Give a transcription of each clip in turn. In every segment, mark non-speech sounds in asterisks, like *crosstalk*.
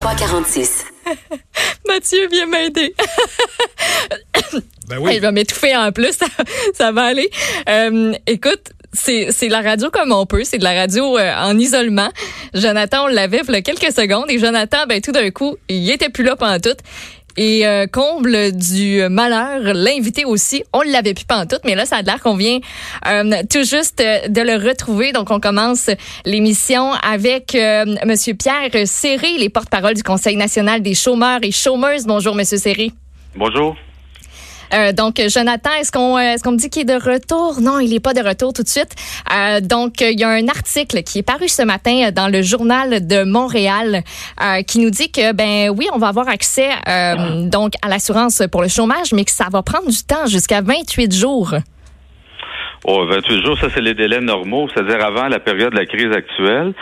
346. *laughs* Mathieu, viens m'aider. Ben oui. *laughs* Il va m'étouffer en plus, ça, ça va aller. Euh, écoute, c'est c'est la radio comme on peut, c'est de la radio euh, en isolement. Jonathan, on l'avait il y a quelques secondes et Jonathan, ben tout d'un coup, il était plus là pendant tout. Et euh, comble du malheur, l'invité aussi, on l'avait plus pas en tout, mais là ça a l'air qu'on vient euh, tout juste de le retrouver. Donc on commence l'émission avec euh, Monsieur Pierre Serré, les porte-parole du Conseil national des chômeurs et chômeuses. Bonjour Monsieur Serré. Bonjour. Euh, donc, Jonathan, est-ce qu'on euh, est-ce me dit qu'il est de retour? Non, il n'est pas de retour tout de suite. Euh, donc, il y a un article qui est paru ce matin dans le journal de Montréal euh, qui nous dit que, ben oui, on va avoir accès euh, donc à l'assurance pour le chômage, mais que ça va prendre du temps, jusqu'à 28 jours. Oh, 28 jours, ça c'est les délais normaux, c'est-à-dire avant la période de la crise actuelle.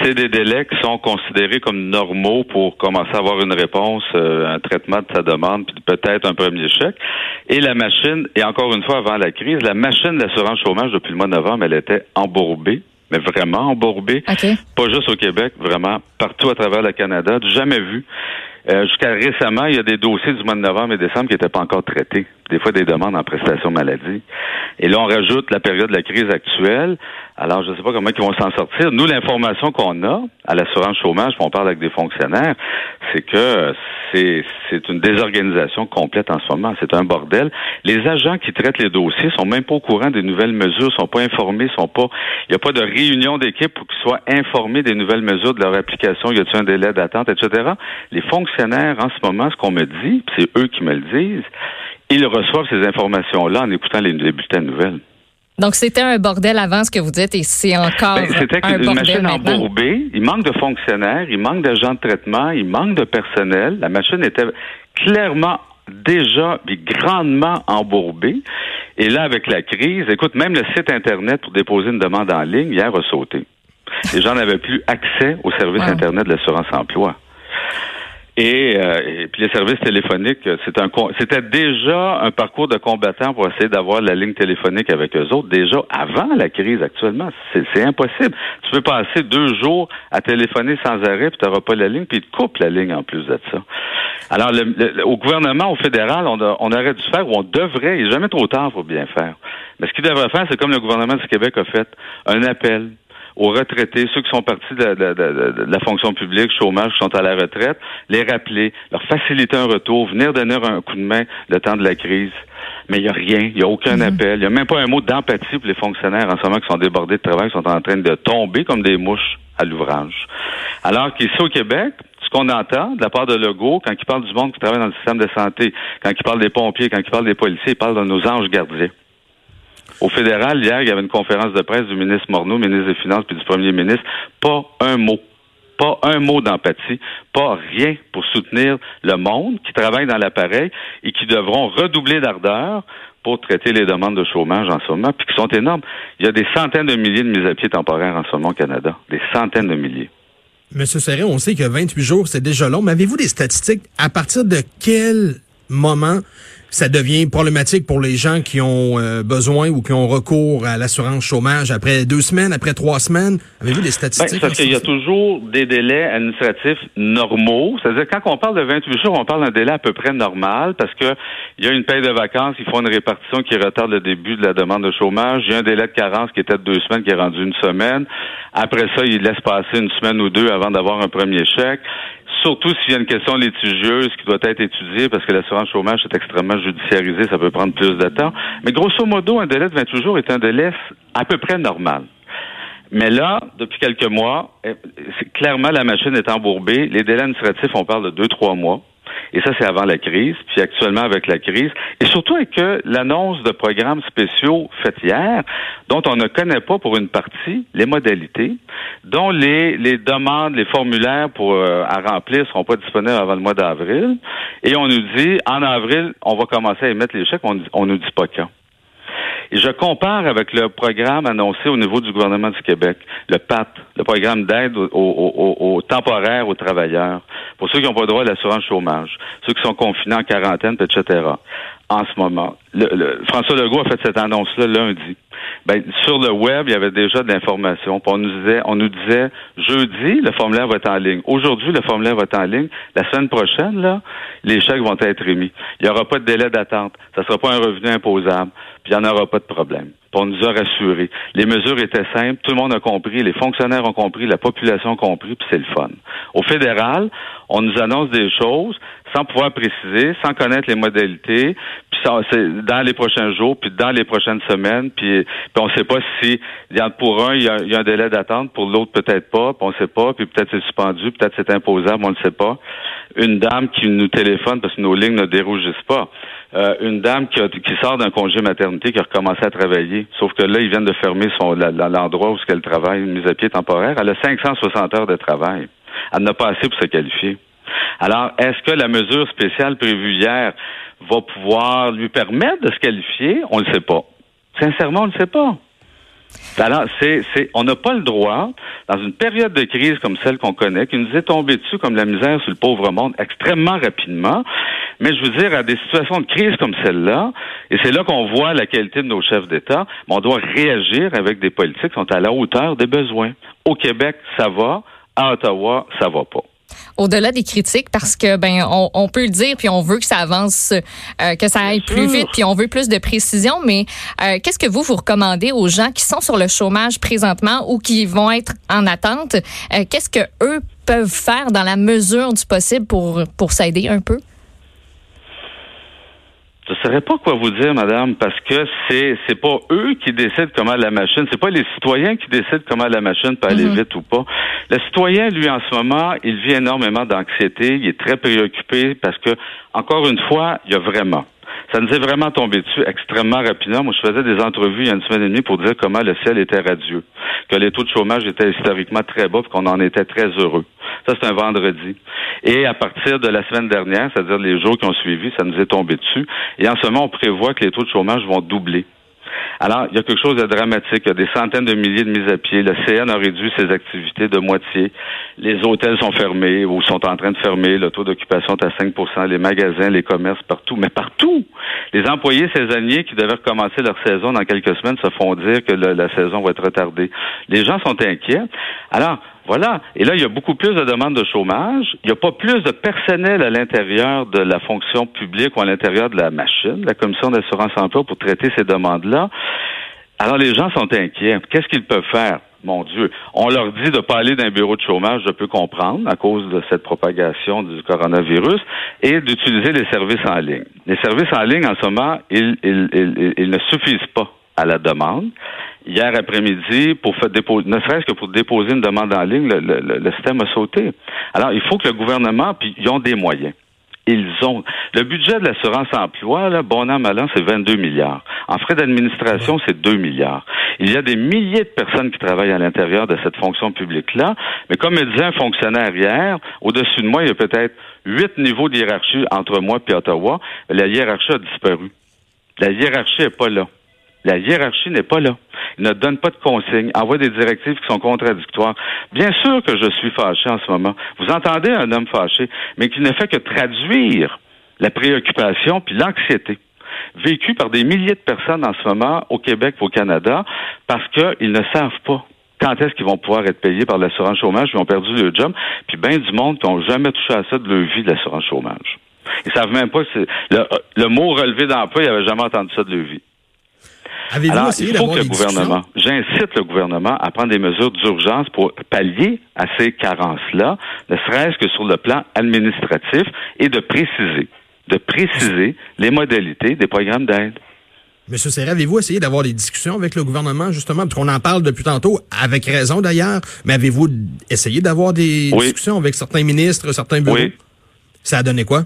C'est des délais qui sont considérés comme normaux pour commencer à avoir une réponse, euh, un traitement de sa demande, puis peut-être un premier chèque. Et la machine, et encore une fois avant la crise, la machine d'assurance chômage depuis le mois de novembre, elle était embourbée mais vraiment embourbée. Pas juste au Québec, vraiment partout à travers le Canada, jamais vu. Euh, Jusqu'à récemment, il y a des dossiers du mois de novembre et décembre qui n'étaient pas encore traités. Des fois, des demandes en prestation maladie. Et là, on rajoute la période de la crise actuelle. Alors, je ne sais pas comment ils vont s'en sortir. Nous, l'information qu'on a à l'assurance chômage, on parle avec des fonctionnaires, c'est que c'est c'est une désorganisation complète en ce moment. C'est un bordel. Les agents qui traitent les dossiers sont même pas au courant des nouvelles mesures, sont pas informés, sont pas. Il n'y a pas de réunion d'équipe pour qu'ils soient informés des nouvelles mesures de leur application. Y a-t-il un délai d'attente, etc. Les fonctionnaires, en ce moment, ce qu'on me dit, c'est eux qui me le disent, ils reçoivent ces informations-là en écoutant les, les bulletins de nouvelles. Donc, c'était un bordel avant ce que vous dites et c'est encore Ben, C'était un une bordel machine maintenant. embourbée. Il manque de fonctionnaires, il manque d'agents de traitement, il manque de personnel. La machine était clairement déjà puis grandement embourbée. Et là, avec la crise, écoute, même le site Internet pour déposer une demande en ligne, hier, a sauté. Les gens n'avaient plus accès au service Wow. Internet de l'assurance emploi. Et, euh, puis les services téléphoniques, c'est un c'était déjà un parcours de combattant pour essayer d'avoir la ligne téléphonique avec eux autres, déjà avant la crise actuellement. C'est c'est impossible. Tu peux passer deux jours à téléphoner sans arrêt, puis tu n'auras pas la ligne, puis ils te coupent la ligne en plus de ça. Alors, le- le- au gouvernement, au fédéral, on, a- on aurait dû faire, ou on devrait, il n'est jamais trop tard pour bien faire. Mais ce qu'il devrait faire, c'est comme le gouvernement du Québec a fait, un appel aux retraités, ceux qui sont partis de, de- de- de- de la fonction publique, chômage, qui sont à la retraite, les rappeler, leur faciliter un retour, venir donner un coup de main le temps de la crise. Mais il n'y a rien, il n'y a aucun appel, il n'y a même pas un mot d'empathie pour les fonctionnaires en ce moment qui sont débordés de travail, qui sont en train de tomber comme des mouches à l'ouvrage. Alors qu'ici au Québec, ce qu'on entend de la part de Legault, quand il parle du monde qui travaille dans le système de santé, quand il parle des pompiers, quand il parle des policiers, il parle de nos anges gardiens. Au fédéral, hier, il y avait une conférence de presse du ministre Morneau, ministre des Finances, puis du premier ministre. Pas un mot. Pas un mot d'empathie. Pas rien pour soutenir le monde qui travaille dans l'appareil et qui devront redoubler d'ardeur pour traiter les demandes de chômage en ce moment, puis qui sont énormes. Il y a des centaines de milliers de mises à pied temporaires en ce moment au Canada. Des centaines de milliers. Monsieur Serré, on sait que 28 jours, c'est déjà long, mais avez-vous des statistiques? À partir de quel moment ça devient problématique pour les gens qui ont euh, besoin ou qui ont recours à l'assurance chômage après deux semaines, après trois semaines? Avez-vous des Ben, statistiques? c'est parce en ce qu'il y a toujours des délais administratifs normaux. C'est-à-dire, quand on parle de 28 jours, on parle d'un délai à peu près normal parce que il y a une paye de vacances, il faut une répartition qui retarde le début de la demande de chômage. Il y a un délai de carence qui était de deux semaines qui est rendu une semaine. Après ça, il laisse passer une semaine ou deux avant d'avoir un premier chèque. Surtout s'il y a une question litigieuse qui doit être étudiée parce que l'assurance chômage est extrêmement judiciarisée, ça peut prendre plus de temps. Mais grosso modo, un délai de 28 jours est un délai à peu près normal. Mais là, depuis quelques mois, eh, clairement, la machine est embourbée. Les délais administratifs, on parle de deux, trois mois. Et ça, c'est avant la crise. Puis actuellement, avec la crise, et surtout avec l'annonce de programmes spéciaux faits hier, dont on ne connaît pas pour une partie les modalités, dont les, les demandes, les formulaires pour euh, à remplir seront pas disponibles avant le mois d'avril. Et on nous dit, en avril, on va commencer à émettre les chèques. On, on nous dit pas quand. Et je compare avec le programme annoncé au niveau du gouvernement du Québec, le PAT, le programme d'aide aux, aux, temporaires aux travailleurs, pour ceux qui n'ont pas droit à l'assurance chômage, ceux qui sont confinés en quarantaine, etc. En ce moment, le, François Legault a fait cette annonce-là lundi. Ben, sur le web, il y avait déjà de l'information. On nous disait, on nous disait jeudi, le formulaire va être en ligne. Aujourd'hui, le formulaire va être en ligne. La semaine prochaine, là, les chèques vont être émis. Il n'y aura pas de délai d'attente. Ça ne sera pas un revenu imposable. Puis il n'y en aura pas de problème. Puis on nous a rassurés. Les mesures étaient simples. Tout le monde a compris. Les fonctionnaires ont compris. La population a compris. Puis c'est le fun. Au fédéral, on nous annonce des choses sans pouvoir préciser, sans connaître les modalités, puis ça, dans les prochains jours, puis dans les prochaines semaines, puis, puis on ne sait pas si il y a pour un il y a, un délai d'attente, pour l'autre peut-être pas, puis on ne sait pas, puis peut-être c'est suspendu, peut-être c'est imposable, on ne sait pas. Une dame qui nous téléphone parce que nos lignes ne dérougissent pas. Euh, une dame qui, qui sort d'un congé maternité qui a recommencé à travailler, sauf que là ils viennent de fermer son l'endroit où elle travaille, une mise à pied temporaire. Elle a 560 heures de travail. Elle n'a pas assez pour se qualifier. Alors, est-ce que la mesure spéciale prévue hier va pouvoir lui permettre de se qualifier? On ne le sait pas. Sincèrement, on ne le sait pas. Alors, c'est, c'est, on n'a pas le droit, dans une période de crise comme celle qu'on connaît, qui nous est tombée dessus comme la misère sur le pauvre monde extrêmement rapidement, mais je veux dire, à des situations de crise comme celle-là, et c'est là qu'on voit la qualité de nos chefs d'État, on doit réagir avec des politiques qui sont à la hauteur des besoins. Au Québec, ça va. À Ottawa, ça va pas au-delà des critiques parce que ben on, peut le dire puis on veut que ça avance, euh, que ça aille plus vite puis on veut plus de précision. Mais euh, qu'est-ce que vous vous recommandez aux gens qui sont sur le chômage présentement ou qui vont être en attente? Euh, Qu'est-ce que eux peuvent faire dans la mesure du possible pour pour s'aider un peu? Je ne saurais pas quoi vous dire, madame, parce que c'est c'est pas eux qui décident comment la machine, c'est pas les citoyens qui décident comment la machine peut aller mhm. vite ou pas. Le citoyen, lui, en ce moment, il vit énormément d'anxiété, il est très préoccupé parce que, encore une fois, il y a vraiment ça nous est vraiment tombé dessus extrêmement rapidement. Moi, je faisais des entrevues il y a une semaine et demie pour dire comment le ciel était radieux, que les taux de chômage étaient historiquement très bas, et qu'on en était très heureux. Ça, c'est un vendredi. Et à partir de la semaine dernière, c'est-à-dire les jours qui ont suivi, ça nous est tombé dessus. Et en ce moment, on prévoit que les taux de chômage vont doubler. Alors, il y a quelque chose de dramatique. Il y a des centaines de milliers de mises à pied. Le CN a réduit ses activités de moitié. Les hôtels sont fermés ou sont en train de fermer. Le taux d'occupation est à 5% Les magasins, les commerces, partout. Mais partout! Les employés saisonniers qui devaient recommencer leur saison dans quelques semaines se font dire que la saison va être retardée. Les gens sont inquiets. Alors, voilà. Et là, il y a beaucoup plus de demandes de chômage. Il n'y a pas plus de personnel à l'intérieur de la fonction publique ou à l'intérieur de la machine, la commission d'assurance emploi, pour traiter ces demandes-là. Alors, les gens sont inquiets. Qu'est-ce qu'ils peuvent faire? Mon Dieu. On leur dit de ne pas aller dans un bureau de chômage, je peux comprendre, à cause de cette propagation du coronavirus, et d'utiliser les services en ligne. Les services en ligne, en ce moment, ils, ils, ils ne suffisent pas à la demande hier après-midi pour faire déposer, ne serait-ce que pour déposer une demande en ligne, le, système a sauté. Alors, il faut que le gouvernement, puis ils ont des moyens. Ils ont. Le budget de l'assurance emploi, là, bon an, mal an, c'est 22 milliards. En frais d'administration, c'est 2 milliards. Il y a des milliers de personnes qui travaillent à l'intérieur de cette fonction publique-là, mais comme me disait un fonctionnaire hier, au-dessus de moi, il y a peut-être huit niveaux de hiérarchie entre moi et Ottawa. La hiérarchie a disparu. La hiérarchie n'est pas là. La hiérarchie n'est pas là. Il ne donne pas de consignes, envoie des directives qui sont contradictoires. Bien sûr que je suis fâché en ce moment. Vous entendez un homme fâché, mais qui ne fait que traduire la préoccupation puis l'anxiété vécue par des milliers de personnes en ce moment au Québec au Canada parce qu'ils ne savent pas quand est-ce qu'ils vont pouvoir être payés par l'assurance chômage, ils ont perdu leur job, puis bien du monde qui n'ont jamais touché à ça de leur vie de l'assurance chômage. Ils savent même pas que le, le mot relevé d'emploi, ils n'avaient jamais entendu ça de leur vie. Alors, il faut que le gouvernement, j'incite le gouvernement à prendre des mesures d'urgence pour pallier à ces carences-là, ne serait-ce que sur le plan administratif et de préciser, de préciser les modalités des programmes d'aide. Monsieur Serra, avez-vous essayé d'avoir des discussions avec le gouvernement, justement, parce qu'on en parle depuis tantôt, avec raison d'ailleurs, mais avez-vous essayé d'avoir des discussions avec certains ministres, certains bureaux? Oui. Ça a donné quoi?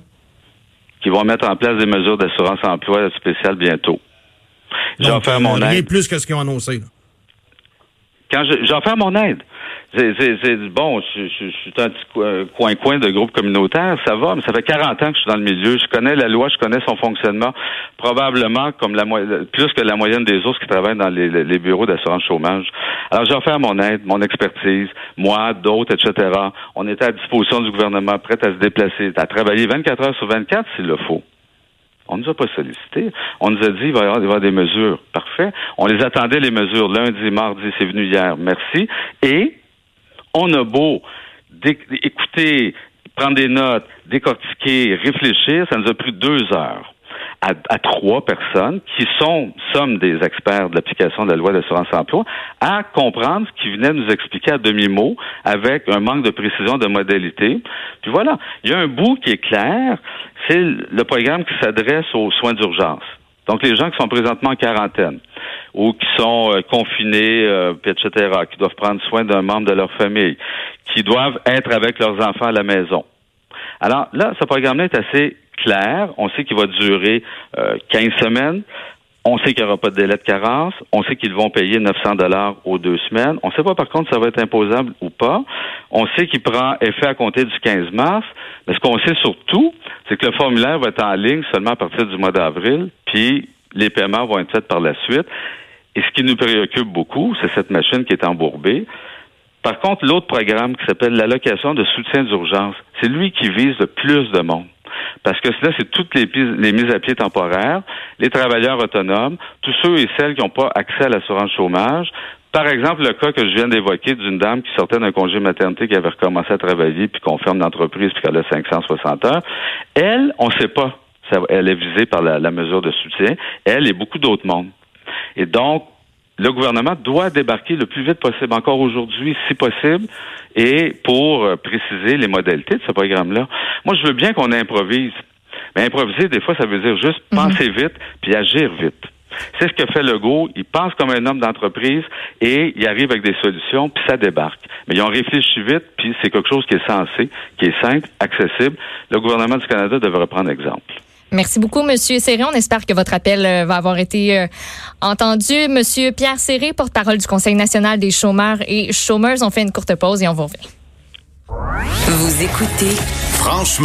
qui vont mettre en place des mesures d'assurance emploi spéciales bientôt. J'en fais mon aide. Rien plus que ce qu'ils ont annoncé. Quand j'en fais mon aide. C'est bon, je, suis un petit coin-coin de groupe communautaire, ça va, mais ça fait 40 ans que je suis dans le milieu. Je connais la loi, je connais son fonctionnement, probablement comme la plus que la moyenne des autres qui travaillent dans les, les bureaux d'assurance chômage. Alors, j'ai offert mon aide, mon expertise, moi, d'autres, etc. On était à disposition du gouvernement, prêt à se déplacer, à travailler 24 heures sur 24 s'il le faut. On nous a pas sollicité. On nous a dit il va y avoir, des mesures. Parfait. On les attendait, les mesures, lundi, mardi, c'est venu hier. Merci. Et on a beau écouter, prendre des notes, décortiquer, réfléchir, ça nous a pris deux heures. À, trois personnes qui sont, sommes des experts de l'application de la loi d'assurance emploi, à comprendre ce qu'ils venaient nous expliquer à demi-mot avec un manque de précision de modalité. Puis voilà, il y a un bout qui est clair, c'est le programme qui s'adresse aux soins d'urgence. Donc les gens qui sont présentement en quarantaine ou qui sont euh, confinés, euh, etc., qui doivent prendre soin d'un membre de leur famille, qui doivent être avec leurs enfants à la maison. Alors là, ce programme-là est assez clair. On sait qu'il va durer euh, 15 semaines. On sait qu'il n'y aura pas de délai de carence. On sait qu'ils vont payer 900 dollars aux deux semaines. On ne sait pas par contre si ça va être imposable ou pas. On sait qu'il prend effet à compter du 15 mars. Mais ce qu'on sait surtout, c'est que le formulaire va être en ligne seulement à partir du mois d'avril. Puis les paiements vont être faits par la suite. Et ce qui nous préoccupe beaucoup, c'est cette machine qui est embourbée. Par contre, l'autre programme qui s'appelle l'allocation de soutien d'urgence, c'est lui qui vise le plus de monde. Parce que là, c'est toutes les, mises à pied temporaires, les travailleurs autonomes, tous ceux et celles qui n'ont pas accès à l'assurance chômage. Par exemple, le cas que je viens d'évoquer d'une dame qui sortait d'un congé maternité, qui avait recommencé à travailler, puis qu'on ferme l'entreprise, puis qu'elle a 560 heures. Elle, on ne sait pas. elle est visée par la, la mesure de soutien. Elle et beaucoup d'autres mondes. Et donc, le gouvernement doit débarquer le plus vite possible, encore aujourd'hui, si possible, et pour euh, préciser les modalités de ce programme-là. Moi, je veux bien qu'on improvise. Mais improviser, des fois, ça veut dire juste mhm. penser vite puis agir vite. C'est ce que fait Legault. Il pense comme un homme d'entreprise et il arrive avec des solutions, puis ça débarque. Mais ils ont réfléchi vite, puis c'est quelque chose qui est sensé, qui est simple, accessible. Le gouvernement du Canada devrait prendre exemple. Merci beaucoup, Monsieur Serré. On espère que votre appel euh, va avoir été euh, entendu. Monsieur Pierre Serré, porte-parole du Conseil national des chômeurs et chômeuses. On fait une courte pause et on vous revient. Vous écoutez Franchement.